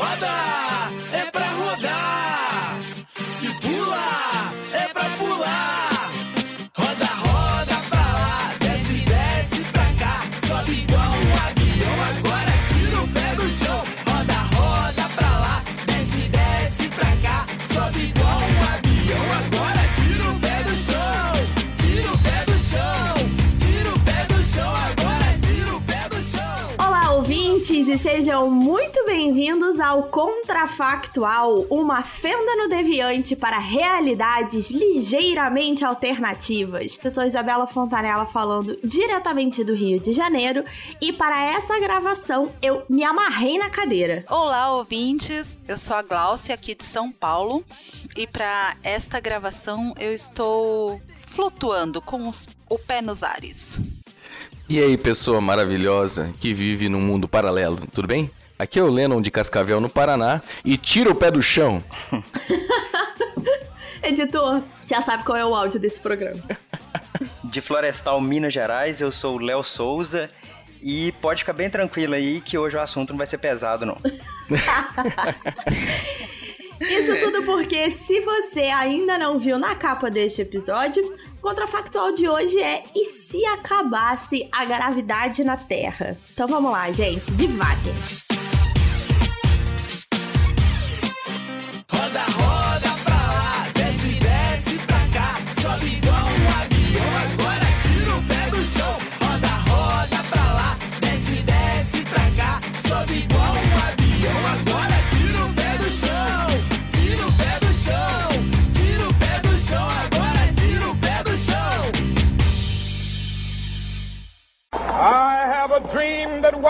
Roda é pra rodar. Se pula é pra pular. Roda, roda pra lá. Desce, desce pra cá. Sobe igual um avião. Agora tira o pé do chão. Roda, roda pra lá. Desce, desce pra cá. Sobe igual um avião. Agora tira o pé do chão. Tira o pé do chão. Tira o pé do chão. Agora tira o pé do chão. Olá, ouvintes, e sejam muito bem-vindos ao Contrafactual, uma fenda no deviante para realidades ligeiramente alternativas. Eu sou Isabela Fontanella falando diretamente do Rio de Janeiro, e para essa gravação eu me amarrei na cadeira. Olá, ouvintes. Eu sou a Gláucia aqui de São Paulo e para esta gravação eu estou flutuando com os- o pé nos ares. E aí, pessoa maravilhosa que vive num mundo paralelo, tudo bem? Aqui é o Lennon de Cascavel, no Paraná, e tira o pé do chão. Editor, já sabe qual é o áudio desse programa. De Florestal, Minas Gerais, eu sou o Léo Souza. E pode ficar bem tranquilo aí que hoje o assunto não vai ser pesado, não. Isso tudo porque, se você ainda não viu na capa deste episódio, o contrafactual de hoje é E se acabasse a gravidade na Terra? Então vamos lá, gente, devagar.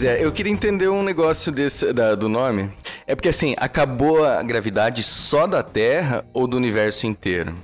Pois é, eu queria entender um negócio desse, da- do nome. É porque assim, acabou a gravidade só da Terra ou do universo inteiro?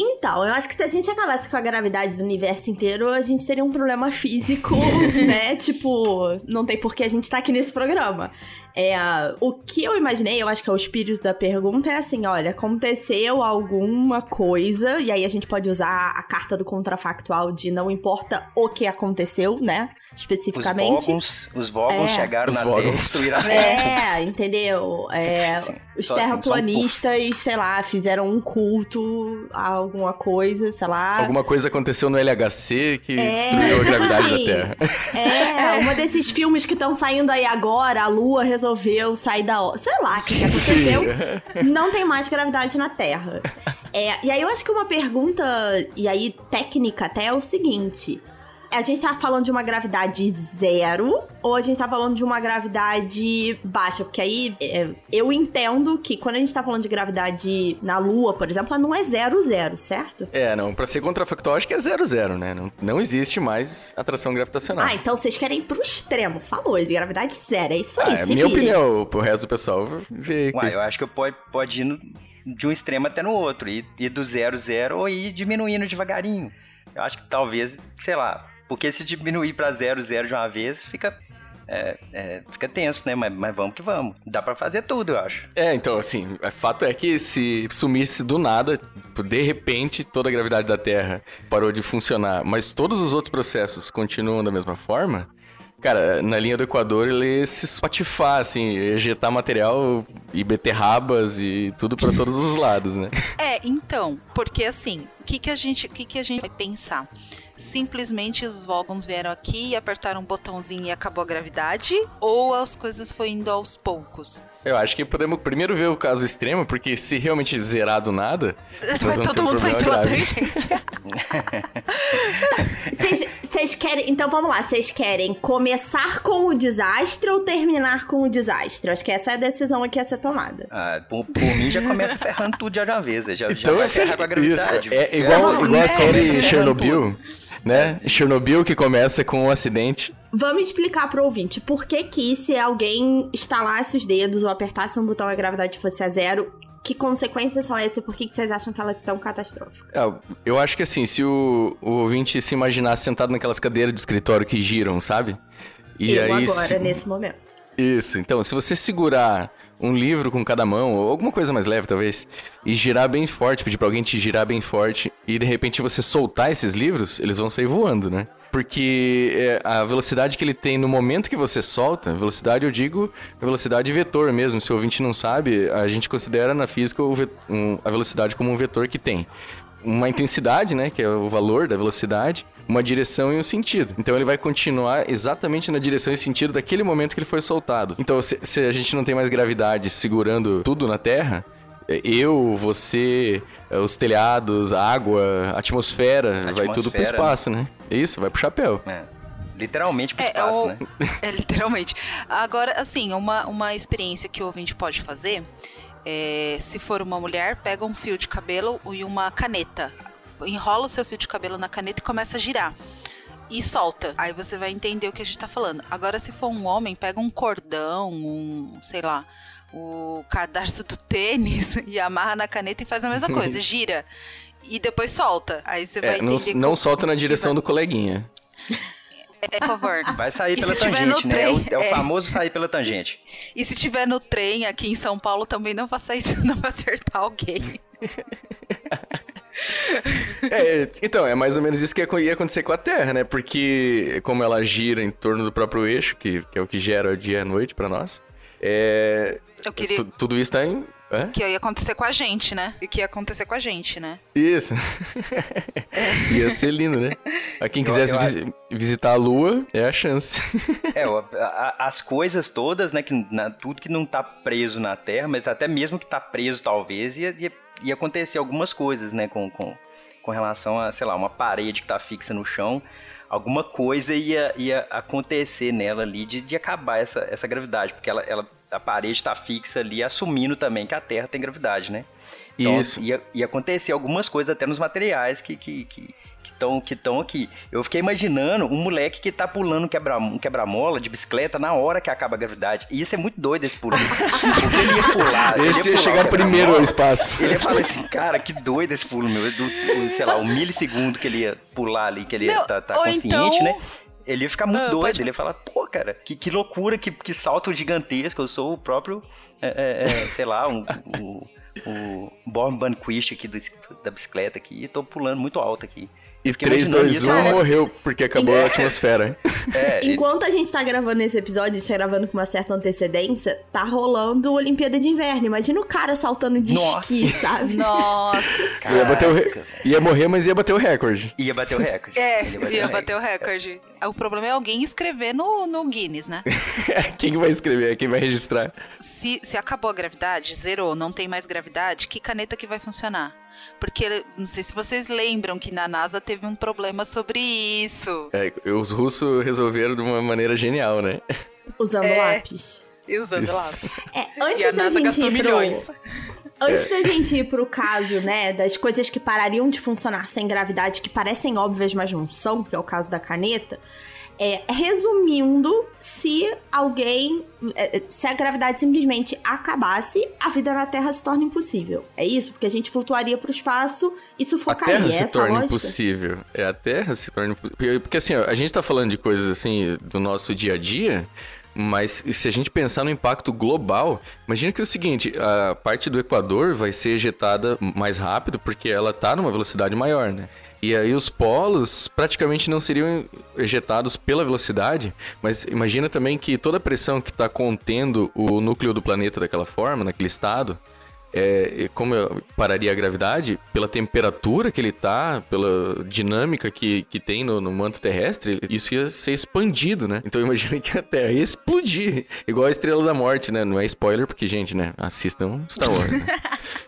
Então, eu acho que se a gente acabasse com a gravidade do universo inteiro, a gente teria um problema físico, né? Tipo, não tem por que a gente tá aqui nesse programa. É, o que eu imaginei, eu acho que é o espírito da pergunta, é assim: olha, aconteceu alguma coisa, e aí a gente pode usar a carta do contrafactual de não importa o que aconteceu, né? Os Especificamente. Vogons, os Vogons É. chegaram Os na Terra e destruíram a Terra. É, entendeu? É, Sim, os assim, só um terraplanistas, sei lá, fizeram um culto a alguma coisa, sei lá. Alguma coisa aconteceu no LHC que É, destruiu a gravidade da sim. Terra. É, uma desses filmes que estão saindo aí agora, a Lua resolveu sair da... Sei lá o que, que aconteceu. Não tem mais gravidade na Terra. É, e aí eu acho que uma pergunta, e aí técnica até, é o seguinte... A gente tá falando de uma gravidade zero ou a gente tá falando de uma gravidade baixa? Porque aí é, eu entendo que quando a gente tá falando de gravidade na Lua, por exemplo, ela não é zero zero, certo? É, não, pra ser contrafactual acho que é zero zero, né? Não, não existe mais atração gravitacional. Ah, então vocês querem ir pro extremo. Falou, gravidade zero. É isso aí, Ah, é minha opinião, pro resto do pessoal vê Uai, eu acho que pode, pode ir no- de um extremo até no outro. Ir, ir do zero, zero ou ir diminuindo devagarinho. Eu acho que talvez, sei lá, porque se diminuir pra zero, zero de uma vez, fica é, é, fica tenso, né? Mas, mas vamos que vamos. Dá pra fazer tudo, eu acho. É, então, assim, o fato é que se sumisse do nada, de repente, toda a gravidade da Terra parou de funcionar, mas todos os outros processos continuam da mesma forma, cara, na linha do Equador ele se espatifar, assim, ejetar material e beterrabas e tudo pra todos os lados, né? É, então, porque assim, que, que a gente, o que, que a gente vai pensar? Simplesmente os Vogons vieram aqui e apertaram um botãozinho e acabou a gravidade? Ou as coisas foram indo aos poucos? Eu acho que podemos primeiro ver o caso extremo, porque se realmente zerar do nada, Vai todo um mundo sair grave. tangente. Vocês- querem. Então vamos lá, vocês querem começar com o desastre ou terminar com o desastre? Acho que essa é a decisão aqui a ser tomada. Ah, por, por mim já começa ferrando tudo de uma vez. Já, já Então vai é ferrar com a gravidade. Isso, é igual, Não, igual é, a série começa ferrando Chernobyl, né? Chernobyl que começa com um acidente. Vamos explicar pro ouvinte por que que se alguém estalasse os dedos ou apertasse um botão e a gravidade fosse a zero, que consequências são essas e por que que vocês acham que ela é tão catastrófica? É, eu acho que assim, se o, o ouvinte se imaginasse sentado naquelas cadeiras de escritório que giram, sabe? E Eu aí, agora, se- nesse momento. Isso, então, se você segurar um livro com cada mão, ou alguma coisa mais leve talvez, e girar bem forte, pedir pra alguém te girar bem forte, e de repente você soltar esses livros, eles vão sair voando, né? Porque é, a velocidade que ele tem no momento que você solta, velocidade eu digo velocidade vetor mesmo, se o ouvinte não sabe, a gente considera na física a velocidade como um vetor que tem uma intensidade, né, que é o valor da velocidade, uma direção e um sentido. Então ele vai continuar exatamente na direção e sentido daquele momento que ele foi soltado. Então se, se a gente não tem mais gravidade segurando tudo na Terra, eu, você, é, os telhados, a água, a atmosfera, vai tudo pro Atmosfera, espaço, né? É Isso, vai pro chapéu. É. Literalmente pro É, espaço, o- né? É, literalmente. Agora, assim, uma, uma experiência que o ouvinte pode fazer é, se for uma mulher, pega um fio de cabelo e uma caneta. Enrola o seu fio de cabelo na caneta e começa a girar. E solta. Aí você vai entender o que a gente tá falando. Agora, se for um homem, pega um cordão, um, sei lá, o cadarço do tênis e amarra na caneta e faz a mesma coisa, gira. E depois solta. Aí você vai É, não, entender. não como- solta na direção do coleguinha. É, por favor. Vai sair E pela tangente, né? É o, trem, é o é. famoso sair pela tangente. E se tiver no trem aqui em São Paulo, também não faça isso, não vai acertar alguém. É, então, é mais ou menos isso que ia acontecer com a Terra, né? Porque como ela gira em torno do próprio eixo, que, que é o que gera o dia e a noite pra nós, é... Eu queria- tu- tudo isso tá em... Hã? Que ia acontecer com a gente, né? E que ia acontecer com a gente, né? Isso. ia ser lindo, né? A quem Eu- quisesse eu visi- visitar a Lua, é a chance. É, ó, a- a- as coisas todas, né? Que, na- tudo que não tá preso na Terra, mas até mesmo que tá preso, talvez, ia, ia, ia acontecer algumas coisas, né? Com, com, com relação a, sei lá, uma parede que tá fixa no chão. Alguma coisa ia, ia acontecer nela ali de, de acabar essa, essa gravidade, porque ela, ela, a parede tá fixa ali, assumindo também que a Terra tem gravidade, né? Então, Isso. Ia, ia acontecer algumas coisas até nos materiais que que que estão que estão aqui. Eu fiquei imaginando um moleque que tá pulando um quebra- um quebra-mola de bicicleta na hora que acaba a gravidade. E isso é muito doido esse pulo. Porque ele ia pular. ele Esse ia pular chegar primeiro ao espaço. Ele ia falar assim, cara, que doido esse pulo, meu. Do, do, sei lá, um milissegundo que ele ia pular ali, que ele ia Não, tá, tá ou consciente, então- né? Ele ia ficar muito Ah, doido, pode- ele ia falar, pô, cara, que, que loucura, que, que salto gigantesco, eu sou o próprio, é, é, é, sei lá, um, o, o Born Banquist aqui do, da bicicleta aqui, e tô pulando muito alto aqui. E Fiquei 3, imaginando 2, isso, 1 cara. morreu porque acabou a atmosfera. É, ele- Enquanto a gente tá gravando esse episódio, a gente tá gravando com uma certa antecedência, tá rolando Olimpíada de Inverno. Imagina o cara saltando de Nossa. esqui, sabe? Nossa! Ia, bater o re- ia morrer, mas ia bater o recorde. ia bater o recorde. É, Ele ia o bater o recorde. O problema é alguém escrever no, no Guinness, né? Quem que vai escrever? Quem vai registrar? Se, se acabou a gravidade, zerou, não tem mais gravidade, que caneta que vai funcionar? Porque, não sei se vocês lembram que na NASA teve um problema sobre isso. É, os russos resolveram de uma maneira genial, né? Usando É. lápis. E usando Isso. lápis. É, E a antes da NASA gente gastou ir pro... milhões. Antes É. da gente ir pro caso, né, das coisas que parariam de funcionar sem gravidade, que parecem óbvias, mas não são, que é o caso da caneta, é, resumindo, se alguém. é, Se a gravidade simplesmente acabasse, a vida na Terra se torna impossível. É isso? Porque a gente flutuaria pro espaço e A sufocaria. Terra é se a torna lógica? impossível. É, a Terra se torna impossível. Porque assim, a gente tá falando de coisas assim do nosso dia a dia, Mas se a gente pensar no impacto global, imagina que é o seguinte, a parte do Equador vai ser ejetada mais rápido porque ela tá numa velocidade maior, né? E aí os polos praticamente não seriam ejetados pela velocidade, mas imagina também que toda a pressão que está contendo o núcleo do planeta daquela forma, naquele estado, é, como pararia a gravidade, pela temperatura que ele tá, pela dinâmica que, que tem no, no, manto terrestre, isso ia ser expandido, né? Então imagina que a Terra ia explodir, igual a Estrela da Morte, né? Não é spoiler, porque, gente, né? Assistam Star Wars, né?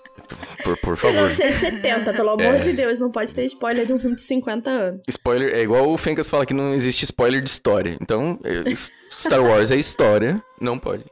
Por, por favor. 1970, pelo amor é. de Deus, não pode ter spoiler de um filme de 50 anos. Spoiler, é igual o Fencas fala que não existe spoiler de história. Então, é, Star Wars é história, não pode.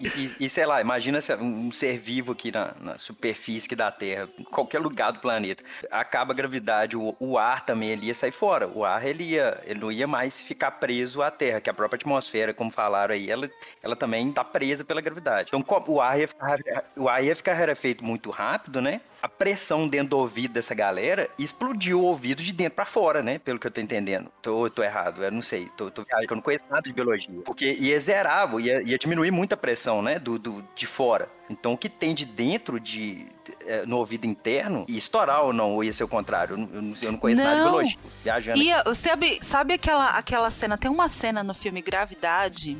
e, e, e, sei lá, imagina um ser vivo aqui na, na, superfície da Terra, em qualquer lugar do planeta. Acaba a gravidade, o, o, ar também ele ia sair fora. O ar ele, ia, ele não ia mais ficar preso à Terra, que a própria atmosfera, como falaram aí, ela, ela também está presa pela gravidade. Então o ar ia ficar, o ar ia ficar rarefeito muito rápido, né? A pressão dentro do ouvido dessa galera explodiu o ouvido de dentro para fora, né? Pelo que eu tô entendendo. Tô, tô errado, eu não sei. Tô, tô, eu não conheço nada de biologia. Porque ia zerar, ia, ia diminuir muito a pressão, né? Do, do, de fora. Então, o que tem de dentro, de, é, no ouvido interno, ia estourar ou não, ou ia ser o contrário? Eu não, eu não conheço não. nada de biologia. Viajando. Ia, sabe, sabe aquela, aquela cena? Tem uma cena no filme Gravidade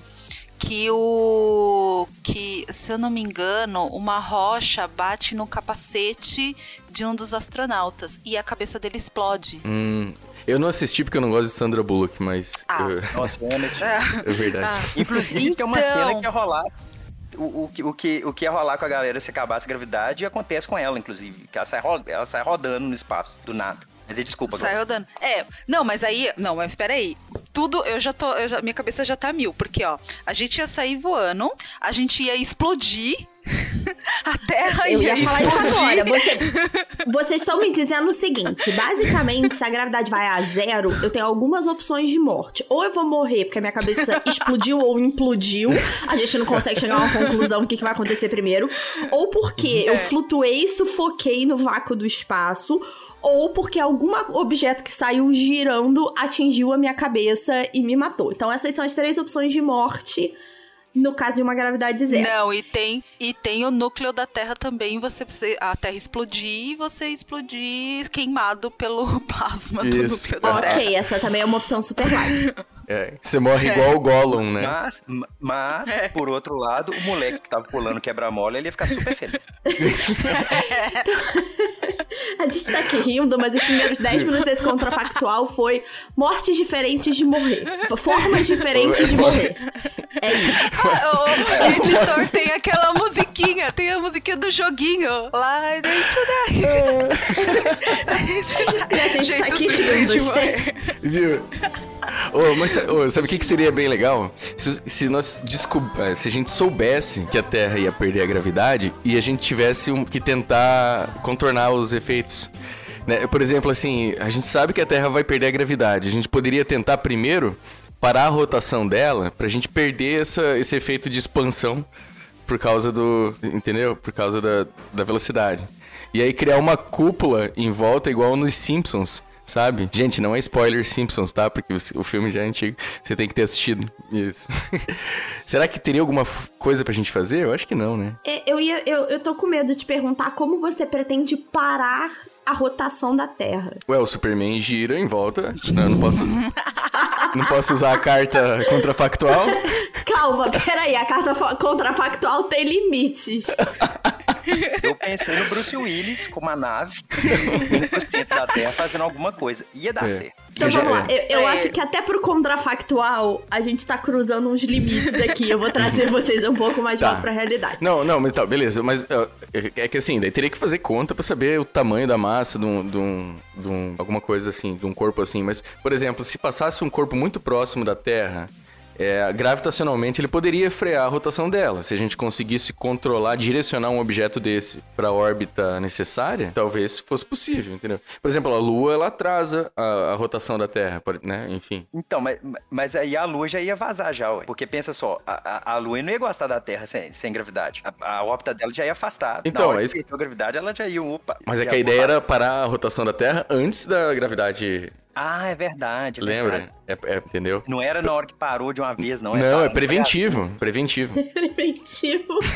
que o que se eu não me engano uma rocha bate no capacete de um dos astronautas e a cabeça dele explode. Hum, eu não assisti porque eu não gosto de Sandra Bullock, mas. Ah. Eu... Nossa, eu amo esse filme. É verdade. Ah. Inclusive, então... tem uma cena que ia rolar. O, o, o, que, o que ia rolar com a galera se acabasse a gravidade acontece com ela, inclusive. Que ela sai, ela sai rodando no espaço, do nada. Mas desculpa, Sai rodando. É, não, mas aí. Não, mas espera aí. Tudo, eu já tô. Eu já, minha cabeça já tá mil, porque, ó, a gente ia sair voando, a gente ia explodir eu ia, falar isso agora. Você, vocês estão me dizendo o seguinte: basicamente, se a gravidade vai a zero, eu tenho algumas opções de morte. Ou eu vou morrer porque a minha cabeça explodiu ou implodiu. A gente não consegue chegar a uma conclusão do que, que vai acontecer primeiro. Ou porque é. eu flutuei e sufoquei no vácuo do espaço ou porque algum objeto que saiu girando atingiu a minha cabeça e me matou. Então essas são as três opções de morte no caso de uma gravidade zero. Não, e tem, e tem o núcleo da Terra também, você a Terra explodir e você explodir queimado pelo plasma do Isso. núcleo da okay, Terra. Ok, essa também é uma opção super light. É, você morre igual o Gollum, né? Mas, mas é. por outro lado, o moleque que tava pulando quebra-mola, ele ia ficar super feliz. A gente tá aqui rindo, mas os primeiros 10 minutos desse contrafactual foi mortes diferentes de morrer. Formas diferentes de morrer. É isso. Ah, o, editor tem aquela musiquinha, tem a musiquinha do joguinho. Lá dentro da. a gente tá aqui rindo, morrer. Viu? Oh, mas oh, sabe o que, que seria bem legal? Se, se nós eh, se a gente soubesse que a Terra ia perder a gravidade e a gente tivesse um, que tentar contornar os efeitos. Né? Por exemplo, assim, a gente sabe que a Terra vai perder a gravidade. A gente poderia tentar primeiro parar a rotação dela pra gente perder essa, esse efeito de expansão por causa do. Entendeu? Por causa da, da velocidade. E aí criar uma cúpula em volta igual nos Simpsons sabe? Gente, não é spoiler Simpsons, tá? Porque o, filme já é antigo, você tem que ter assistido. Isso. Será que teria alguma coisa pra gente fazer? Eu acho que não, né? É, eu, ia, eu, eu tô com medo de perguntar como você pretende parar a rotação da Terra. Ué, o Superman gira em volta. Não, não posso. não posso usar a carta contrafactual? Calma, peraí, a carta contrafactual tem limites. Eu pensei no Bruce Willis com uma nave no centro da Terra fazendo alguma coisa. Ia dar é. certo. Então vamos lá. Eu, eu é. acho que até pro contrafactual a gente tá cruzando uns limites aqui. Eu vou trazer vocês um pouco mais tá. pra realidade. Não, não, mas tá, beleza. Mas uh, é que assim, daí teria que fazer conta pra saber o tamanho da massa de um, de um, de um alguma coisa assim, de um corpo assim. Mas, por exemplo, se passasse um corpo muito próximo da Terra é, gravitacionalmente ele poderia frear a rotação dela. Se a gente conseguisse controlar, direcionar um objeto desse para a órbita necessária, talvez fosse possível, entendeu? Por exemplo, a Lua ela atrasa a, a rotação da Terra, né? Enfim. Então, mas, mas aí a Lua já ia vazar já, ué. Porque pensa só, a, a, a Lua não ia gostar da Terra sem, sem gravidade. A, a órbita dela já ia afastar. Então, Na é isso... que a gravidade ela já ia, opa. Mas é que a ideia era parar a rotação da Terra antes da gravidade Ah, é verdade. é Lembra? verdade. É, é, entendeu? Não era na hora que parou de uma vez, não. Não, parou é preventivo. Preventivo. Preventivo.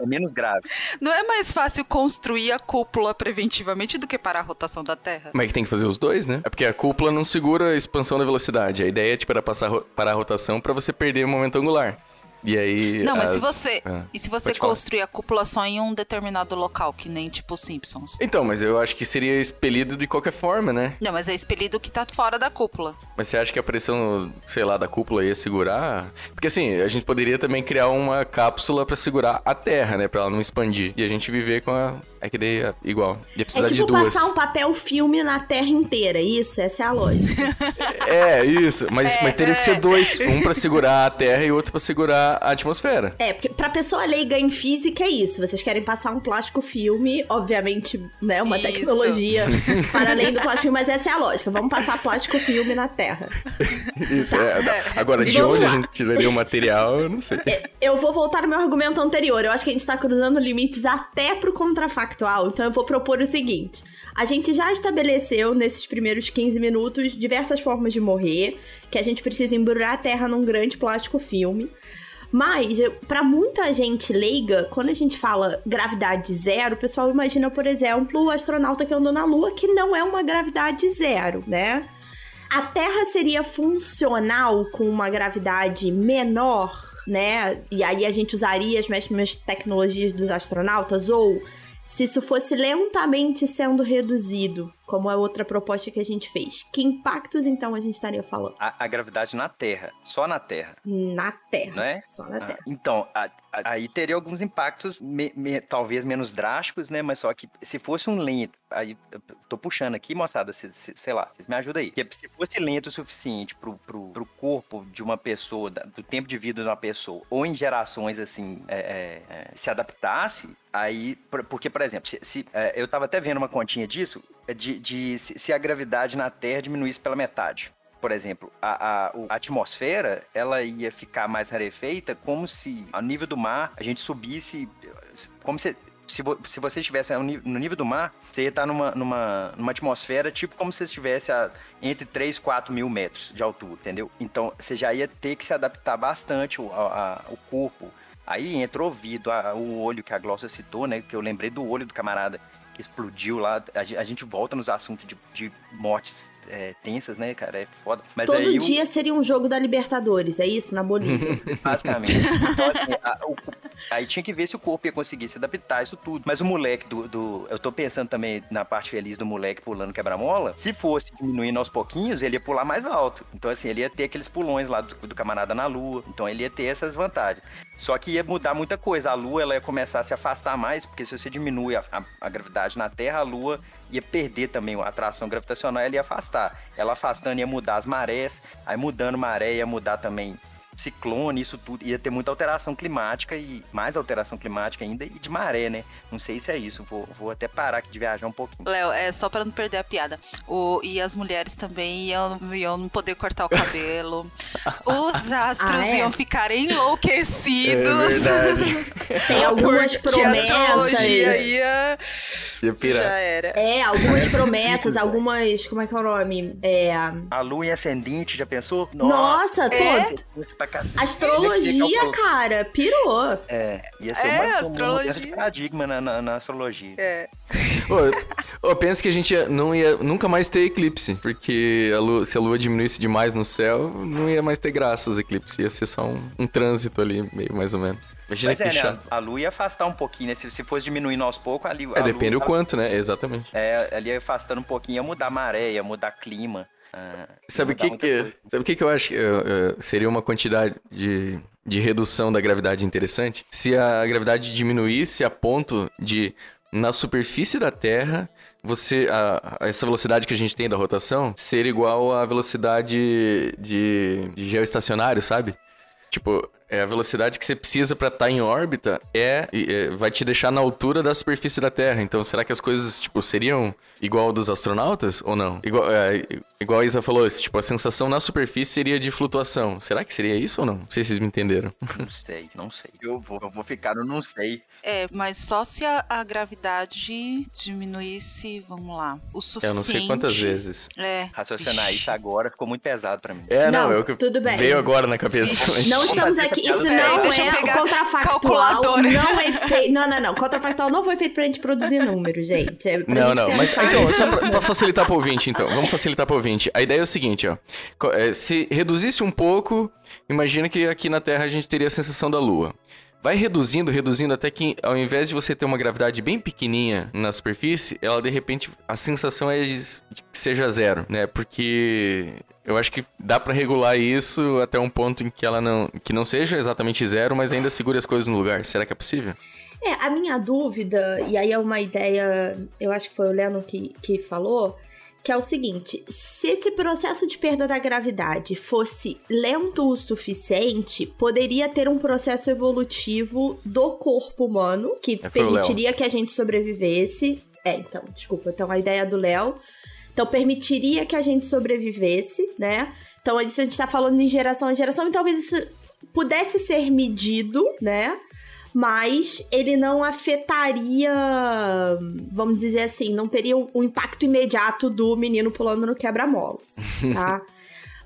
É menos grave. Não é mais fácil construir a cúpula preventivamente do que parar a rotação da Terra? Mas é que tem que fazer os dois, né? É porque a cúpula não segura a expansão da velocidade. A ideia é, tipo, era passar, ro- parar a rotação pra você perder o momento angular. E aí. Não, mas se as- você. Ah, e se você pode falar. construir a cúpula só em um determinado local, que nem tipo Simpsons? Então, mas eu acho que seria expelido de qualquer forma, né? Não, mas é expelido que tá fora da cúpula. Mas você acha que a pressão, sei lá, da cúpula ia segurar? Porque assim, a gente poderia também criar uma cápsula pra segurar a Terra, né? Pra ela não expandir. E a gente viver com a. É que daí é igual. Ia É precisar tipo de duas. passar um papel filme na Terra inteira, isso? Essa é a lógica. É, isso. Mas, É, mas teria que é. ser dois. Um pra segurar a Terra e outro pra segurar a atmosfera. É, porque pra pessoa leiga em física é isso. Vocês querem passar um plástico filme, obviamente, né? Uma Isso. tecnologia para além do plástico filme, mas essa é a lógica. Vamos passar plástico filme na Terra. Isso, é. Agora, de Vamos onde a gente tiraria o material, eu não sei. Eu vou voltar no meu argumento anterior. Eu acho que a gente tá cruzando limites até pro contrafactual, então eu vou propor o seguinte. A gente já estabeleceu nesses primeiros 15 minutos diversas formas de morrer, que a gente precisa embrulhar a Terra num grande plástico filme. Mas, pra muita gente leiga, quando a gente fala gravidade zero, o pessoal imagina, por exemplo, o astronauta que andou na Lua, que não é uma gravidade zero, né? A Terra seria funcional com uma gravidade menor, né? E aí a gente usaria as mesmas tecnologias dos astronautas? Ou se isso fosse lentamente sendo reduzido, como é outra proposta que a gente fez, que impactos então a gente estaria falando? A, a gravidade na Terra, só na Terra, Na Terra. não é? Só na Ah, Terra. então, a- a- aí teria alguns impactos, me- me- talvez menos drásticos, né? Mas só que se fosse um lento, aí tô puxando aqui, moçada, se- se- sei lá, vocês me ajudam aí. Porque se fosse lento o suficiente pro, pro, pro corpo de uma pessoa, do tempo de vida de uma pessoa, ou em gerações assim, é, é, é, se adaptasse, aí, por- porque, por exemplo, se, se, é, eu tava até vendo uma continha disso, de, de se, a gravidade na Terra diminuísse pela metade por exemplo, a, a- a atmosfera ela ia ficar mais rarefeita como se ao nível do mar a gente subisse como se se, vo- se você estivesse no nível do mar, você ia estar numa, numa, numa atmosfera tipo como se você estivesse a, entre 3 4 mil metros de altura, entendeu? Então você já ia ter que se adaptar bastante o, a- o corpo. Aí entra o ouvido, o olho que a Glócia citou, né? Que eu lembrei do olho do camarada explodiu lá. A, gen- a gente volta nos assuntos de, de mortes é, tensas, né, cara? É foda. Mas Todo aí o- dia seria um jogo da Libertadores, é isso? Na Bolívia. Basicamente. Então, assim, o- aí tinha que ver se o corpo ia conseguir se adaptar isso tudo. Mas o moleque do, do- Eu tô pensando também na parte feliz do moleque pulando quebra-mola. Se fosse diminuindo aos pouquinhos, ele ia pular mais alto. Então, assim, ele ia ter aqueles pulões lá do, do camarada na lua. Então, ele ia ter essas vantagens. Só que ia mudar muita coisa. A lua ela ia começar a se afastar mais, porque se você diminui a, a- a gravidade na Terra, a lua ia perder também a atração gravitacional, ela ia afastar. Ela afastando ia mudar as marés, aí mudando maré ia mudar também ciclone, isso tudo, ia ter muita alteração climática e mais alteração climática ainda e de maré, né? Não sei se é isso, vou, vou até parar aqui de viajar um pouquinho. Léo, é só pra não perder a piada. O, e as mulheres também iam, iam não poder cortar o cabelo. Os astros Ah, é? iam ficar enlouquecidos. É. Tem algumas Porque a astrologia promessas. ia. Ia pirar. Já era. É, algumas promessas, algumas. Como é que é o nome? É. A lua em ascendente, já pensou? Nossa, pô, Muito pra cacete. Astrologia, cara, pirou. É, ia ser É, uma, uma astrologia. de paradigma na, na, na astrologia. É. Ô, ô, pensa que a gente ia- não ia nunca mais ter eclipse, porque a lua- se a lua diminuísse demais no céu, não ia mais ter graça os eclipses, ia ser só um, um trânsito ali, meio mais ou menos. Imagina Mas que é, né, chato. a, a lua ia afastar um pouquinho, né? Se, se fosse diminuindo aos poucos, ali. É, depende do quanto, né? Exatamente. É, ali ia afastando um pouquinho, ia mudar a maré, ia mudar clima. Ah, ia Sabe o que, que, sabe o que, que eu acho que eh, seria uma quantidade de, de redução da gravidade interessante? Se a gravidade diminuísse a ponto de, na superfície da Terra, você a- a- essa velocidade que a gente tem da rotação ser igual à velocidade de, de geoestacionário, sabe? Tipo, é a velocidade que você precisa pra estar em órbita é, é, vai te deixar na altura da superfície da Terra. Então, será que as coisas, tipo, seriam igual dos astronautas ou não? Igual, é, igual a Isa falou, tipo, a sensação na superfície seria de flutuação. Será que seria isso ou não? Não sei se vocês me entenderam. Não sei, não sei. Eu vou, eu vou ficar no não sei. É, mas só se a, a gravidade diminuísse, vamos lá, o suficiente. Eu não sei quantas vezes. É. Raciocinar isso agora ficou muito pesado pra mim. É, não, Não, eu que tudo bem. veio agora na cabeça. mas- Não estamos aqui. Isso aquela- não Peraí, deixa eu é pegar contrafactual. Não é feito. Não, não, não. Contrafactual não foi feito pra gente produzir números, gente. É Não, gente não, mas então, só pra, pra facilitar pro ouvinte, então, vamos facilitar pro ouvinte. A ideia é o seguinte, ó. É, Se reduzisse um pouco, imagina que aqui na Terra a gente teria a sensação da Lua. Vai reduzindo, reduzindo, até que ao invés de você ter uma gravidade bem pequenininha na superfície, ela de repente, a sensação é de de que seja zero, né? Porque eu acho que dá pra regular isso até um ponto em que ela não, que não seja exatamente zero, mas ainda segure as coisas no lugar. Será que é possível? É, a minha dúvida, e aí é uma ideia, eu acho que foi o Leno que, que falou, que é o seguinte: se esse processo de perda da gravidade fosse lento o suficiente, poderia ter um processo evolutivo do corpo humano que É, permitiria que a gente sobrevivesse. É, então, desculpa, então a ideia do Léo. Então, permitiria que a gente sobrevivesse, né? Então, a gente tá falando em geração em geração, e talvez isso pudesse ser medido, né? Mas ele não afetaria, vamos dizer assim, não teria o o impacto imediato do menino pulando no quebra-mola, tá?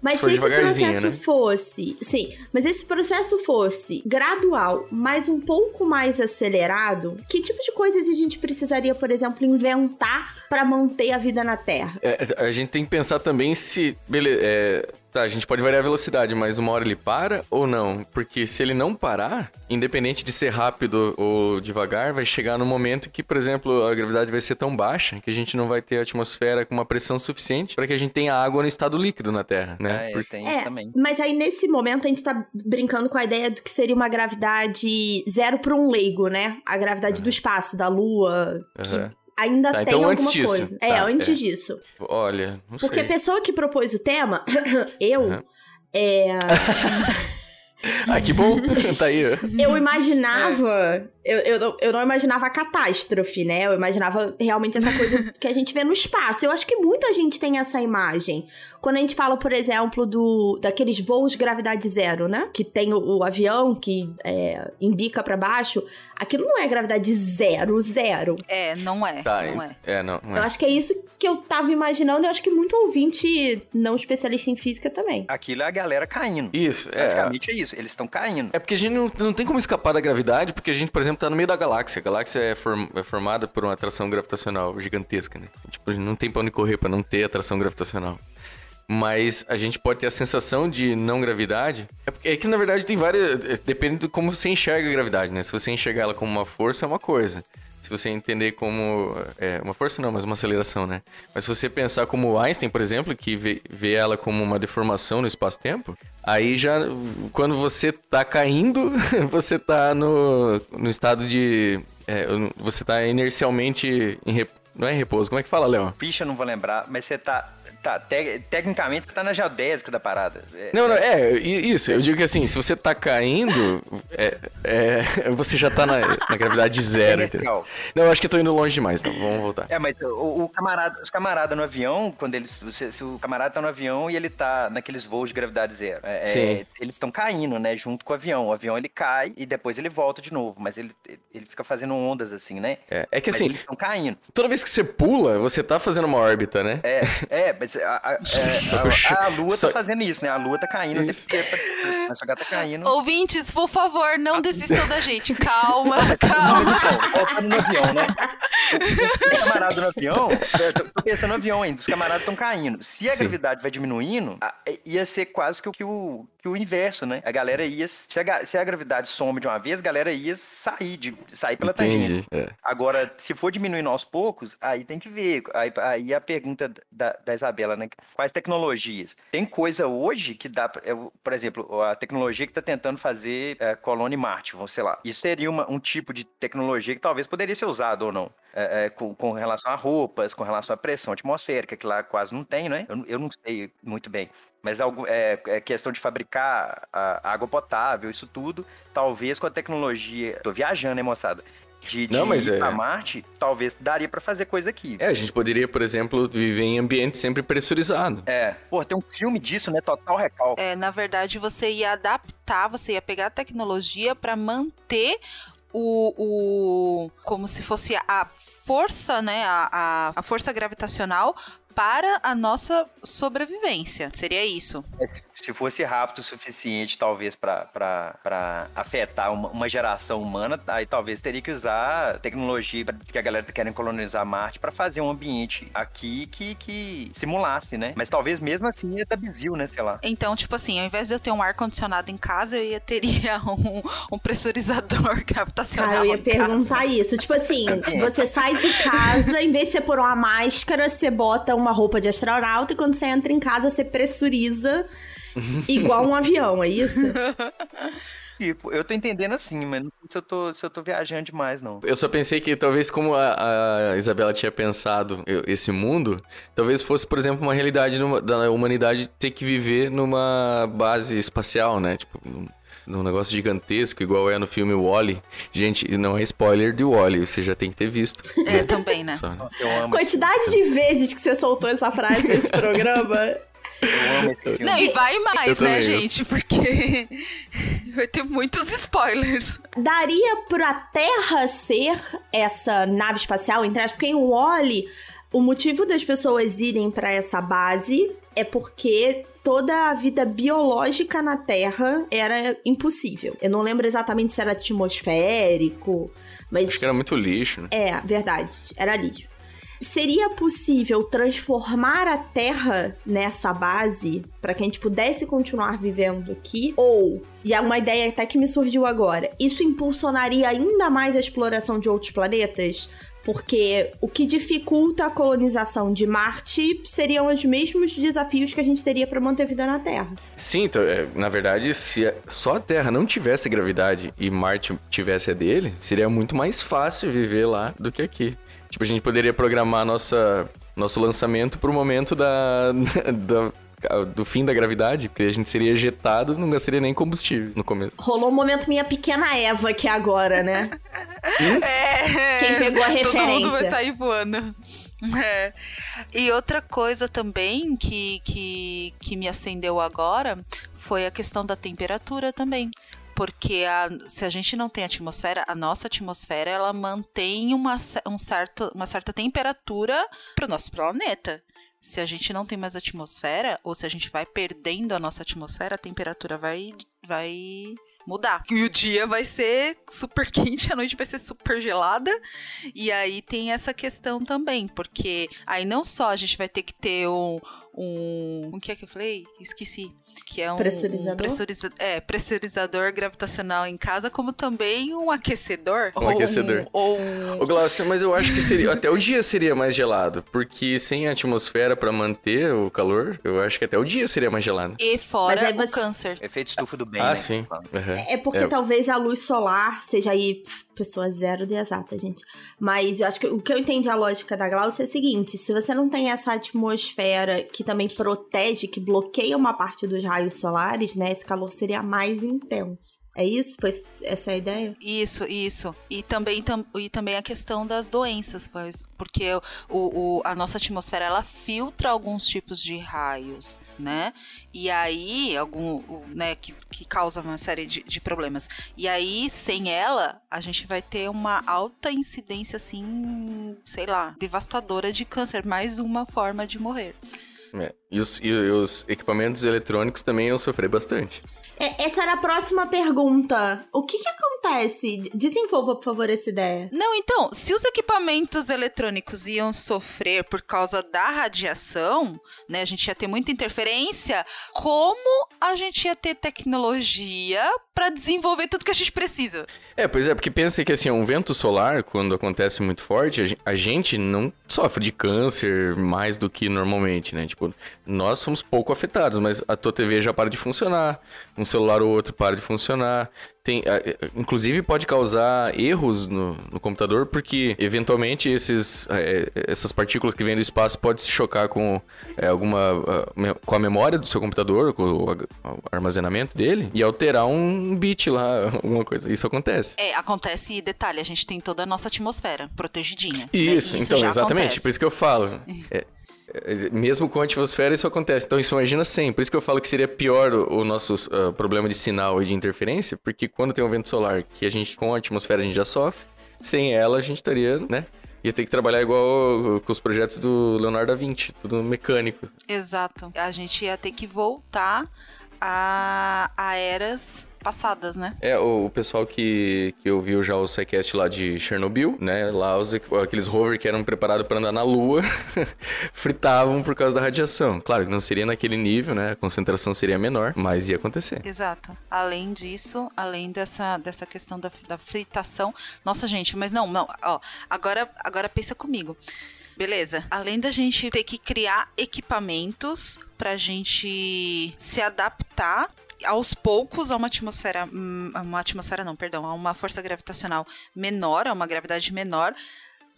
Mas Se se, esse processo né? fosse, sim, mas esse processo fosse gradual, mas um pouco mais acelerado, que tipo de coisas a gente precisaria, por exemplo, inventar para manter a vida na Terra? É, a gente tem que pensar também se. Beleza. é, tá, a gente pode variar a velocidade, mas uma hora ele para ou não? Porque se ele não parar, independente de ser rápido ou devagar, vai chegar no momento que, por exemplo, a gravidade vai ser tão baixa que a gente não vai ter a atmosfera com uma pressão suficiente para que a gente tenha água no estado líquido na Terra, né? É, Porque- tem isso também. Mas aí, nesse momento, a gente tá brincando com a ideia do que seria uma gravidade zero para um leigo, né? A gravidade do espaço, da Lua, que Aham. Ainda Tá, tem então alguma antes disso. coisa. É, Tá, antes é. disso. Olha, não Porque a sei. pessoa que propôs o tema, eu, Aham. é, Ah, que bom. tá aí. eu imaginava. Eu, eu, não- eu não imaginava a catástrofe, né? Eu imaginava realmente essa coisa que a gente vê no espaço. Eu acho que muita gente tem essa imagem. Quando a gente fala, por exemplo, do daqueles voos gravidade zero, né? Que tem o, o avião que é, embica pra baixo. Aquilo não é gravidade zero, zero. É, não é. Tá, não é. é, não, não Eu é. acho que é isso que eu tava imaginando. Eu acho que muito ouvinte não especialista em física também. Aquilo é a galera caindo. Isso, é. Praticamente é isso. Eles estão caindo. É porque a gente não, não tem como escapar da gravidade, porque a gente, por exemplo, tá no meio da galáxia. A galáxia é, form- é formada por uma atração gravitacional gigantesca, né? Tipo, não tem pra onde correr pra não ter atração gravitacional. Mas a gente pode ter a sensação de não gravidade. É, porque- é que, na verdade, tem várias... é, Depende de como você enxerga a gravidade, né? Se você enxergar ela como uma força, é uma coisa. Se você entender como... É, uma força não, mas uma aceleração, né? Mas se você pensar como Einstein, por exemplo, que vê, vê ela como uma deformação no espaço-tempo, aí já... Quando você tá caindo, você tá no, no estado de... é, você tá inercialmente em rep- Não é em repouso, como é que fala, Léo? Ficha, eu não vou lembrar, mas você tá. Tá te- tecnicamente, você tá na geodésica da parada. É, Não, não, é, i- isso. Eu digo que assim, se você tá caindo, é, é, você já tá na, na gravidade zero, É entendeu? Não, eu acho que eu tô indo longe demais, então vamos voltar. É, mas o, o camarada, os camaradas no avião, quando eles. Se, se o camarada tá no avião e ele tá naqueles voos de gravidade zero, é, é, Sim. eles estão caindo, né? Junto com o avião. O avião ele cai e depois ele volta de novo. Mas ele, ele fica fazendo ondas assim, né? É, é que Mas assim, eles estão caindo. toda vez que você pula, você tá fazendo uma órbita, né? É, é, mas a, a- é, a- a Lua só- tá fazendo isso, né? A Lua tá caindo, tem que- mas tá caindo. Ouvintes, por favor, não desistam da gente. Calma, Não, calma. voltando no avião, né? Os camaradas no avião, eu tô, pensando no avião ainda, os camaradas estão caindo. Se a Sim. gravidade vai diminuindo, a- ia ser quase que o, que o, que o inverso, né? A galera ia. Se a, se a gravidade some de uma vez, a galera ia sair, de, sair pela tangente. É. Agora, se for diminuindo aos poucos, aí tem que ver. Aí, aí a pergunta da, da, Isa- Isabela, né? Quais tecnologias? Tem coisa hoje que dá, por exemplo, a tecnologia que está tentando fazer é, colônia em Marte, vamos sei lá. Isso seria uma, um tipo de tecnologia que talvez poderia ser usado ou não. É, é, com, com, relação a roupas, com relação à pressão atmosférica, que lá quase não tem, né? Eu, eu não sei muito bem. Mas algo, é, é, questão de fabricar água potável, isso tudo, talvez com a tecnologia. Tô viajando, né, moçada? De, de Não, mas ir é... pra Marte, talvez daria para fazer coisa aqui. É, a gente poderia, por exemplo, viver em ambiente sempre pressurizado. É. Pô, tem um filme disso, né? Total Recall. É, na verdade, você ia adaptar, você ia pegar a tecnologia para manter o, o. como se fosse a força, né? A, a, a força gravitacional para a nossa sobrevivência. Seria isso. É, se fosse rápido o suficiente, talvez, para afetar uma, uma, geração humana, aí talvez teria que usar tecnologia que a galera tá querendo colonizar Marte para fazer um ambiente aqui que, que simulasse, né? Mas talvez mesmo assim ia dar bizil, né? Sei lá. Então, tipo assim, ao invés de eu ter um ar-condicionado em casa, eu ia teria um, um pressurizador gravitacional. Cara, eu ia perguntar casa. isso. Tipo assim, você sai de casa, em vez de você pôr uma máscara, você bota um uma roupa de astronauta e quando você entra em casa você pressuriza igual um avião, é isso? Tipo, eu tô entendendo assim, mas não sei se eu tô, se eu tô viajando demais, não. Eu só pensei que talvez como a, a Isabela tinha pensado esse mundo, talvez fosse, por exemplo, uma realidade numa, da humanidade ter que viver numa base espacial, né? Tipo, num negócio gigantesco, igual é no filme Wally. Gente, não é spoiler de Wally, você já tem que ter visto. É, também, né? Só, né? Quantidade de vezes que você soltou essa frase nesse programa. Não, e vai mais, né, gente? Porque vai ter muitos spoilers. Daria pra Terra ser essa nave espacial, entre aspas, porque em Wally, o motivo das pessoas irem para essa base é porque toda a vida biológica na Terra era impossível. Eu não lembro exatamente se era atmosférico, mas. Acho que era muito lixo, né? É, verdade, era lixo. Seria possível transformar a Terra nessa base para que a gente pudesse continuar vivendo aqui? Ou, e é uma ideia até que me surgiu agora, isso impulsionaria ainda mais a exploração de outros planetas? Porque o que dificulta a colonização de Marte seriam os mesmos desafios que a gente teria para manter vida na Terra. Sim, então, é, na verdade, se só a Terra não tivesse gravidade e Marte tivesse a dele, seria muito mais fácil viver lá do que aqui. Tipo, a gente poderia programar nossa, nosso lançamento para o momento da, da do fim da gravidade, porque a gente seria ejetado, não gastaria nem combustível no começo. Rolou um momento minha pequena Eva aqui agora, né? é. Quem pegou a referência. Todo mundo vai sair voando. É. E outra coisa também que, que, que me acendeu agora foi a questão da temperatura também porque a, se a gente não tem atmosfera, a nossa atmosfera ela mantém uma, um certo, uma certa temperatura para o nosso planeta se a gente não tem mais atmosfera, ou se a gente vai perdendo a nossa atmosfera, a temperatura vai, vai mudar. E o dia vai ser super quente, a noite vai ser super gelada. E aí tem essa questão também, porque aí não só a gente vai ter que ter um. um o que é que eu falei? Esqueci. Que é um pressurizador. Um pressuriza, é, pressurizador gravitacional em casa, como também um aquecedor. Um aquecedor. Um, ou um... O Glaucio, mas eu acho que seria. até o dia seria mais gelado. Porque sem atmosfera para manter o calor, eu acho que até o dia seria mais gelado. E fora o câncer. Efeito estufa do bem. Ah, né? sim. Uhum. É porque é. talvez a luz solar seja aí pessoa zero de exata, gente. Mas eu acho que o que eu entendi a lógica da Glaucia é o seguinte: se você não tem essa atmosfera que também protege, que bloqueia uma parte dos raios solares, né? Esse calor seria mais intenso. É isso? Foi essa a ideia? Isso, isso. E também, tam, e também a questão das doenças, porque o, o, a nossa atmosfera ela filtra alguns tipos de raios, né? E aí, algum, né, que, que causa uma série de, de problemas. E aí, sem ela, a gente vai ter uma alta incidência, assim, sei lá, devastadora de câncer. Mais uma forma de morrer. É. E, os, e os equipamentos eletrônicos também iam sofrer bastante. É, essa era a próxima pergunta. O que que acontece? Desenvolva, por favor, essa ideia. Não, então, se os equipamentos eletrônicos iam sofrer por causa da radiação, né, a gente ia ter muita interferência, como a gente ia ter tecnologia para desenvolver tudo que a gente precisa? É, pois é, porque pensa que assim, um vento solar, quando acontece muito forte, a gen- a gente não sofre de câncer mais do que normalmente, né? Tipo, nós somos pouco afetados, mas a tua TV já para de funcionar, um celular ou outro para de funcionar. Tem, inclusive pode causar erros no, no computador, porque eventualmente esses, é, essas partículas que vêm do espaço podem se chocar com é, alguma com a memória do seu computador, com o, armazenamento dele, e alterar um bit lá, alguma coisa. Isso acontece. É, acontece, detalhe, a gente tem toda a nossa atmosfera protegidinha. né? Isso, E então, exatamente. acontece. Por isso que eu falo. É, mesmo com a atmosfera, isso acontece. Então, isso imagina sem. Por isso que eu falo que seria pior o, o nosso ah, problema de sinal e de interferência, porque quando tem um vento solar, que a gente, com a atmosfera, a gente já sofre, sem ela, a gente estaria, né? Ia ter que trabalhar igual com os projetos do Leonardo da Vinci, tudo mecânico. Exato. A gente ia ter que voltar a, a eras passadas, né? É, o, o pessoal que, que ouviu já o SciCast lá de Chernobyl, né? Lá os, aqueles rovers que eram preparados para andar na Lua fritavam por causa da radiação. Claro que não seria naquele nível, né? A concentração seria menor, mas ia acontecer. Exato. Além disso, além dessa, dessa questão da, da fritação. Nossa, gente, mas não, não. Ó, agora, agora pensa comigo. Beleza. Além da gente ter que criar equipamentos pra gente se adaptar aos poucos a uma atmosfera, hum, uma atmosfera não, perdão, a uma força gravitacional menor, a uma gravidade menor.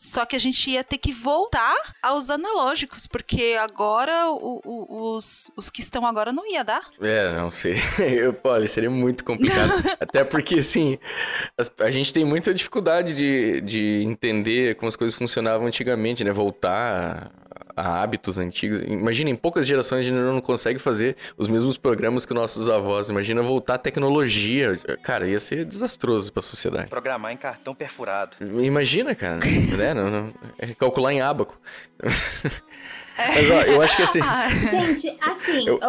Só que a gente ia ter que voltar aos analógicos, porque agora o- o- os, os que estão agora não ia dar. É, não sei. Eu, olha, seria muito complicado. Até porque, assim, as- a gente tem muita dificuldade de, de entender como as coisas funcionavam antigamente, né? Voltar a, a hábitos antigos. Imagina, em poucas gerações a gente não consegue fazer os mesmos programas que nossos avós. Imagina voltar à tecnologia. Cara, ia ser desastroso pra sociedade. Programar em cartão perfurado. Imagina, cara, né? Não, não- é calcular em ábaco. Mas, ó, eu acho que assim... Gente, assim, Eu-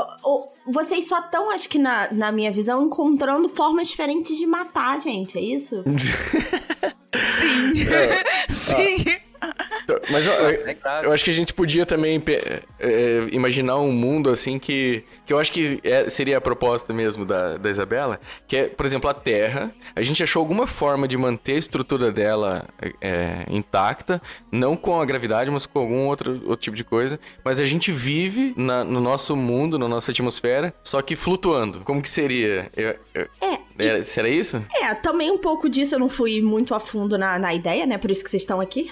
vocês só estão, acho que na, na minha visão, encontrando formas diferentes de matar, gente, é isso? Sim. Sim. Então, Mas ó, eu, eu acho que a gente podia também pe- é, imaginar um mundo assim que. Que eu acho que é- seria a proposta mesmo da, da Isabela. Que é, por exemplo, a Terra. A gente achou alguma forma de manter a estrutura dela é, intacta. Não com a gravidade, mas com algum outro, outro tipo de coisa. Mas a gente vive na- no nosso mundo, na nossa atmosfera, só que flutuando. Como que seria? Eu- eu- era- será isso? É, também um pouco disso eu não fui muito a fundo na, na ideia, né? Por isso que vocês estão aqui,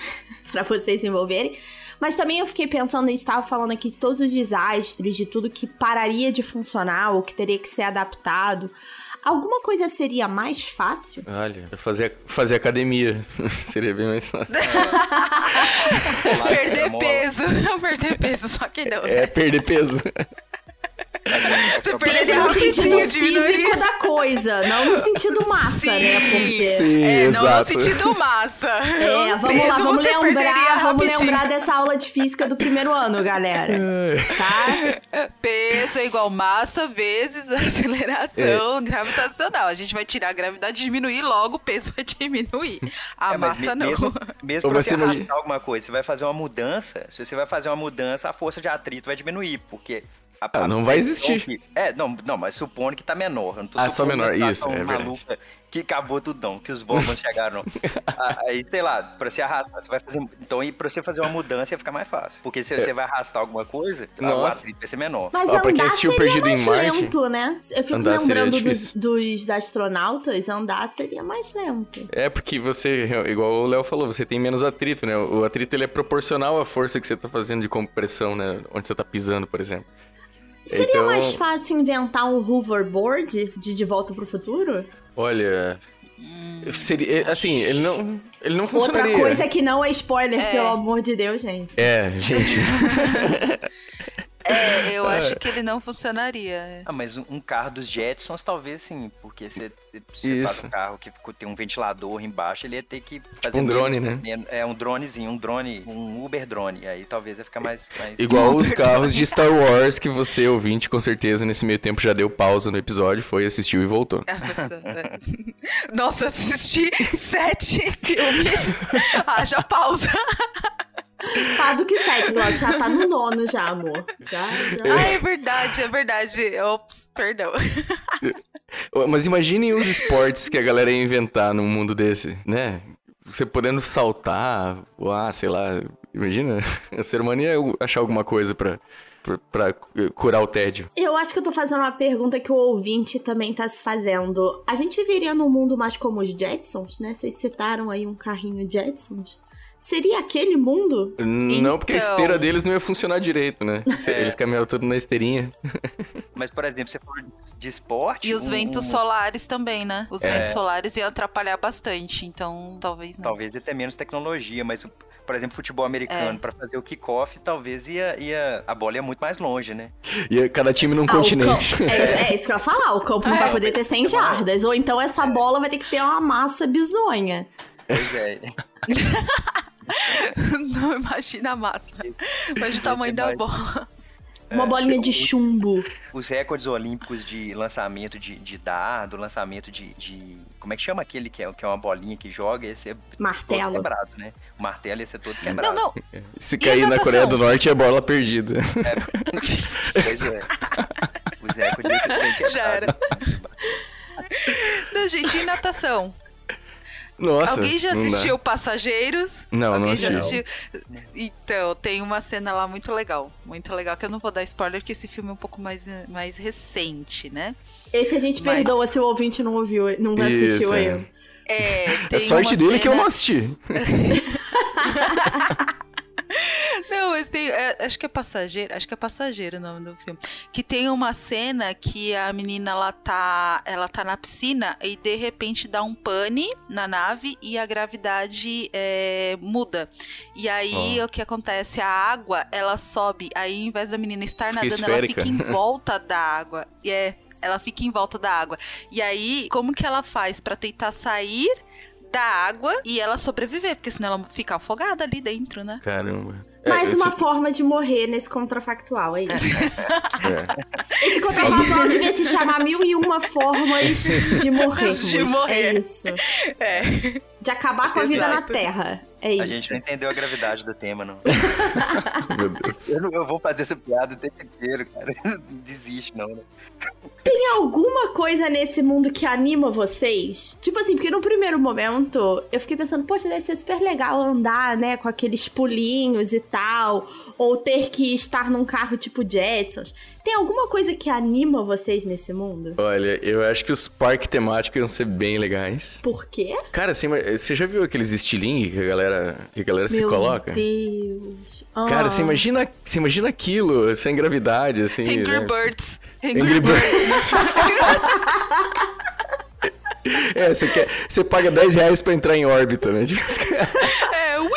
pra vocês se envolverem. Mas também eu fiquei pensando, a gente tava falando aqui de todos os desastres, de tudo que pararia de funcionar ou que teria que ser adaptado. Alguma coisa seria mais fácil? Olha, fazer, fazer academia. seria bem mais fácil. Perder peso. Perder peso, só que não. É perder peso. Você perderia no sentido diminuiria. físico da coisa, não no sentido massa, né? Porque... Sim, é, não no exato. sentido massa. É, vamos lá, vamos você perderia lembrar, vamos lembrar dessa aula de física do primeiro ano, galera. Tá? Peso é igual massa vezes aceleração gravitacional. A gente vai tirar a gravidade e diminuir, logo o peso vai diminuir. A É, mas massa me- não. Mesmo, mesmo pra você imagina- alguma coisa, você vai fazer uma mudança, se você vai fazer uma mudança, a força de atrito vai diminuir, porque... A, Ah, a não vai existir. que- é, não, não, mas supondo que tá menor. Eu não tô Ah, só menor, situação isso, é verdade. Que acabou tudo não, que os Borgons chegaram. Ah, Aí, sei lá, pra você arrastar, você vai fazer... Então, e pra você fazer uma mudança ia ficar mais fácil. Porque se você vai arrastar alguma coisa, o Nossa. atrito vai ser menor. Mas Ó, pra quem andar assistiu seria Perdido em mais Marte, lento, né? Eu fico andar seria lembrando dos, difícil. dos astronautas, andar seria mais lento. É porque você, igual o Léo falou, você tem menos atrito, né? O atrito ele é proporcional à força que você tá fazendo de compressão, né? Onde você tá pisando, por exemplo. Seria Então- mais fácil inventar um hoverboard de De Volta pro Futuro? Olha, seria, é, assim, ele não, ele não Outra funcionaria. coisa que não é spoiler, pelo amor de Deus, gente. É, gente. É, eu acho que ele não funcionaria. Ah, mas um, um carro dos Jetsons talvez sim, porque você, você faz um carro que tem um ventilador embaixo, ele ia ter que fazer um drone, menos- né? menos- É um dronezinho, um drone, um Uber drone. Aí talvez ia ficar mais. mais... Igual os carros de Star Wars que você, ouvinte, com certeza, nesse meio tempo já deu pausa no episódio, foi, assistiu e voltou. Ah, você- é. Nossa, assisti sete filmes. Haja pausa. Tá do que sete, Glaucio. Já tá no nono já, amor. Já, já. Ah, é verdade, é verdade. Ops, perdão. Mas imaginem os esportes que a galera ia inventar num mundo desse, né? Você podendo saltar, ah, sei lá, imagina, o ser humano ia achar alguma coisa pra, pra, pra curar o tédio. Eu acho que eu tô fazendo uma pergunta que o ouvinte também tá se fazendo. A gente viveria num mundo mais como os Jetsons, né? Vocês citaram aí um carrinho Jetsons. Seria aquele mundo? Não, porque a Então. esteira deles não ia funcionar direito, né? Eles caminhavam tudo na esteirinha. Mas, por exemplo, se for de esporte. E os um- ventos solares também, né? Os É. ventos solares iam atrapalhar bastante, então talvez não. Talvez ia ter menos tecnologia, mas, por exemplo, futebol americano, É. pra fazer o kickoff, talvez ia, ia. A bola ia muito mais longe, né? E cada time num Ah, continente. campo- É, é isso que eu ia falar. O campo não vai poder ter 100 jardas. Ou então essa bola vai ter que ter uma massa bizonha. Pois é. não imagina a massa. Imagina o tamanho da bola. Uma bolinha de chumbo. Os recordes olímpicos de lançamento de, de dardo, lançamento de, de- Como é que chama aquele que é, que é uma bolinha que joga? Esse é Martelo. todo quebrado, né? O martelo ia ser todo Não, quebrado. não. Se E a cair na? Coreia do Norte é bola perdida. Pois é. Os recordes iam ser. Já era. Não, gente, e natação? Nossa. Alguém já não assistiu Passageiros? Não, não Alguém já assisti. assistiu? Então, tem uma cena lá muito legal. Muito legal, que eu não vou dar spoiler, porque esse filme é um pouco mais, mais recente, né? Esse a gente Mas- perdoa se o ouvinte não ouviu, não assistiu Isso, é. ainda. É, É tem sorte uma dele que eu cena- não assisti. Não, mas tem. é, acho que é passageiro. Acho que é passageiro o nome do filme. Que tem uma cena que a menina ela tá. Ela tá na piscina e de repente dá um pane na nave e a gravidade é, muda. E aí Ó. o que acontece? A água ela sobe. Aí, ao invés da menina estar Fica nadando, esférica. ela fica em volta da água. E é. Ela fica em volta da água. E aí, como que ela faz pra tentar sair da água e ela sobreviver? Porque senão ela fica afogada ali dentro, né? Caramba. É, Mais uma esse- forma de morrer nesse contrafactual, é isso. é. Esse contrafactual devia se chamar mil e uma formas de morrer. De morrer. É isso. É. De acabar com a vida na Exato. Terra. É isso. A gente não entendeu a gravidade do tema, não. Meu Deus. Eu, não- eu vou fazer essa piada o tempo inteiro, cara. Não desiste, não, né? Tem alguma coisa nesse mundo que anima vocês? Tipo assim, porque no primeiro momento eu fiquei pensando, poxa, deve ser super legal andar, né, com aqueles pulinhos e tal. Ou ter que estar num carro tipo Jetsons. Tem alguma coisa que anima vocês nesse mundo? Olha, eu acho que os parques temáticos iam ser bem legais. Por quê? Cara, assim, mas você já viu aqueles estilingue que a galera, que a galera se Meu coloca? Deus. Cara, Ah. você imagina, você imagina aquilo sem gravidade, assim. Angry né? Birds. Angry, Angry Birds. É, você, quer, você paga 10 reais pra entrar em órbita, né? Tipo, É, ui!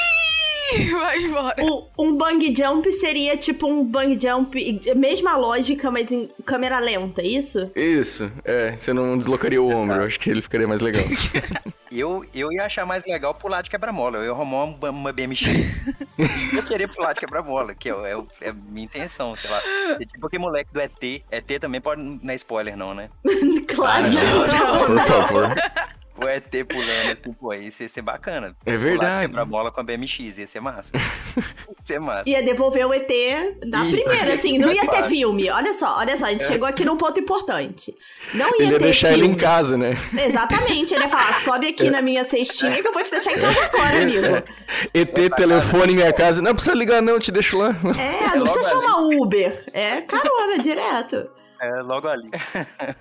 Vai embora. O- um bang jump seria tipo um bang jump, mesma lógica, mas em câmera lenta, é isso? Isso, é, você não deslocaria o ombro, eu acho que ele ficaria mais legal. Eu, eu ia achar mais legal pular de quebra-mola. Eu ia arrumar uma, uma BMX. eu ia querer pular de quebra-mola, que é, é, é a minha intenção, sei lá. É tipo aquele moleque do ET. ET também pode. Não é spoiler, não, né? claro que não. Por favor. O ET pulando assim, pô, isso ia ser bacana. É verdade. quebra-mola com a BMX, ia ser massa. ia ser massa. Ia devolver o ET Ih, primeira, assim, não ia ter filme. Olha só, olha só, a gente chegou aqui num ponto importante. Não ia Ele ia ter deixar filme. ele em casa, né? Exatamente, ele ia falar, sobe aqui na minha cestinha que eu vou te deixar em casa agora, amigo. ET, telefone em minha casa. Não precisa ligar, não, te deixo lá. É, não precisa chamar Uber. É carona, direto. É, logo ali.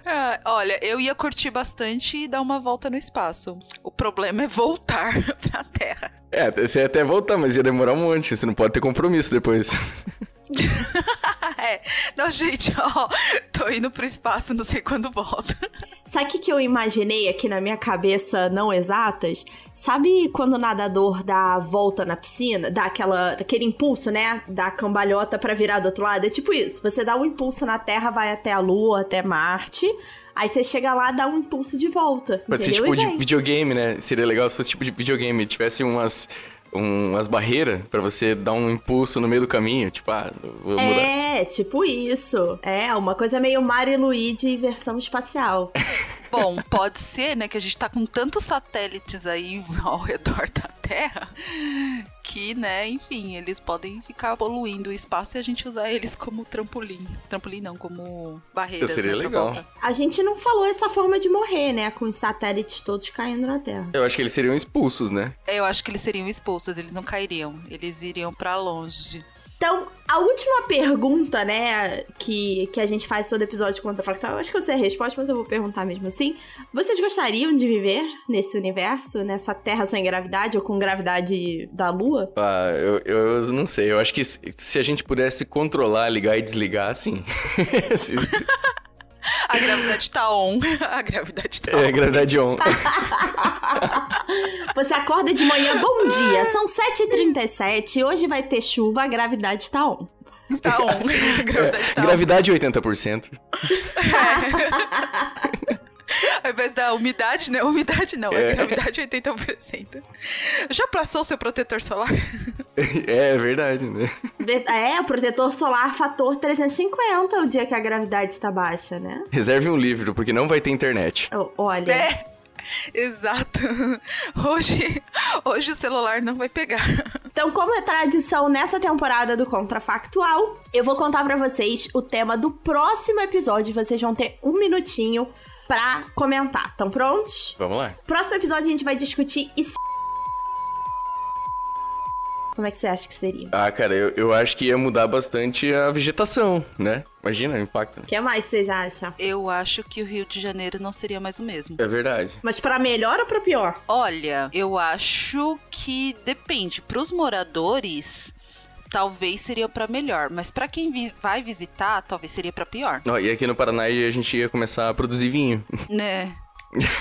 Ah, olha, eu ia curtir bastante e dar uma volta no espaço. O problema é voltar pra Terra. É, você ia até voltar, mas ia demorar um monte. Você não pode ter compromisso depois. É. Não, gente, ó. Tô indo pro espaço, não sei quando volto. Sabe o que, que eu imaginei aqui na minha cabeça, não exatas? Sabe quando o nadador dá a volta na piscina, dá aquela, aquele impulso, né? Da cambalhota pra virar do outro lado? É tipo isso. Você dá um impulso na Terra, vai até a Lua, até Marte. Aí você chega lá, dá um impulso de volta. Pode ser tipo de videogame, né? Seria legal se fosse tipo de videogame, tivesse umas, um- umas barreiras pra você dar um impulso no meio do caminho. Tipo, ah, vou mudar. É, tipo isso. É, uma coisa meio Mario e Luigi versão espacial. Bom, pode ser, né, que a gente tá com tantos satélites aí ao redor da Terra que, né, enfim, eles podem ficar poluindo o espaço e a gente usar eles como trampolim. Trampolim não, como barreiras. Seria né, legal. A gente não falou essa forma de morrer, né? Com os satélites todos caindo na Terra. Eu acho que eles seriam expulsos, né? Eu acho que eles seriam expulsos, eles não cairiam, eles iriam pra longe. Então, a última pergunta, né, que, que a gente faz todo episódio de contrafactual, eu acho que eu sei a resposta, mas eu vou perguntar mesmo assim. Vocês gostariam de viver nesse universo, nessa Terra sem gravidade ou com gravidade da Lua? Ah, eu, eu não sei. Eu acho que se, se a gente pudesse controlar, ligar e desligar, sim. A gravidade tá on. A gravidade tá on. é, gravidade on. Você acorda de manhã, bom dia, são 7h37, hoje vai ter chuva, a gravidade tá on. Tá on. A gravidade tá on. gravidade 80%. Ao invés da umidade, né? Umidade não, é, É. gravidade 80%. Já passou o seu protetor solar? É verdade, né? É, o protetor solar fator 350 o dia que a gravidade está baixa, né? Reserve um livro, porque não vai ter internet. O- Olha, É. Exato. Hoje, hoje o celular não vai pegar. Então, como é tradição nessa temporada do Contrafactual, eu vou contar pra vocês o tema do próximo episódio. Vocês vão ter um minutinho pra comentar. Estão prontos? Vamos lá. Próximo episódio a gente vai discutir e se... Como é que você acha que seria? Ah, cara, eu, eu acho que ia mudar bastante a vegetação, né? Imagina o impacto. O que mais vocês acham? Eu acho que o Rio de Janeiro não seria mais o mesmo. É verdade. Mas pra melhor ou pra pior? Olha, eu acho que depende. Pros moradores, talvez seria pra melhor, mas pra quem vi- vai visitar, talvez seria pra pior. Ó, e aqui no Paraná a gente ia começar a produzir vinho. Né?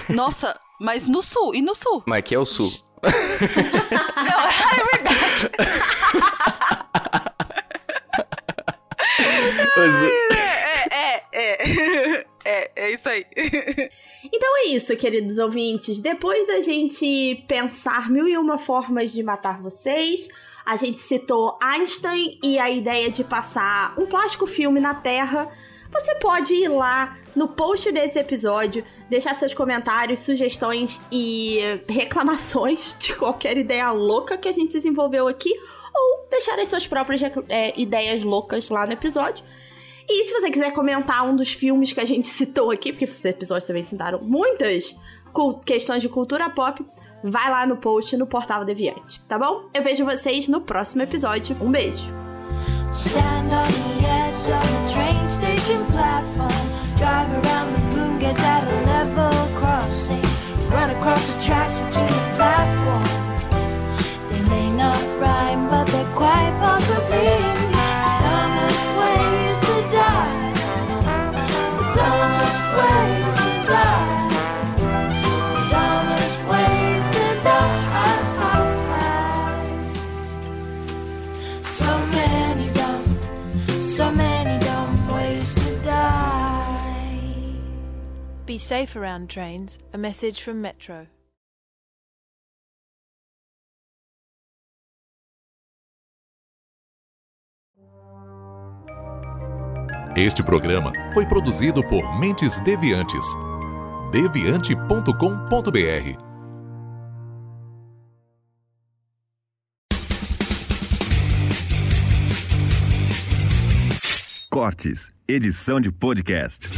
Nossa, mas no sul, e no sul? Mas aqui é o sul. Não, é verdade. É, é, é. É, é isso aí. Então é isso, queridos ouvintes. Depois da gente pensar mil e uma formas de matar vocês, a gente citou Einstein e a ideia de passar um plástico filme na Terra. Você pode ir lá no post desse episódio, deixar seus comentários, sugestões e reclamações de qualquer ideia louca que a gente desenvolveu aqui, ou deixar as suas próprias é, ideias loucas lá no episódio. E se você quiser comentar um dos filmes que a gente citou aqui, porque os episódios também citaram muitas questões de cultura pop, vai lá no post no Portal Deviante, tá bom? Eu vejo vocês no próximo episódio. Um beijo! Stand on the edge of Be safe around trains. A message from Metro. Este programa foi produzido por Mentes Deviantes. deviante.com.br Cortes, edição de podcast.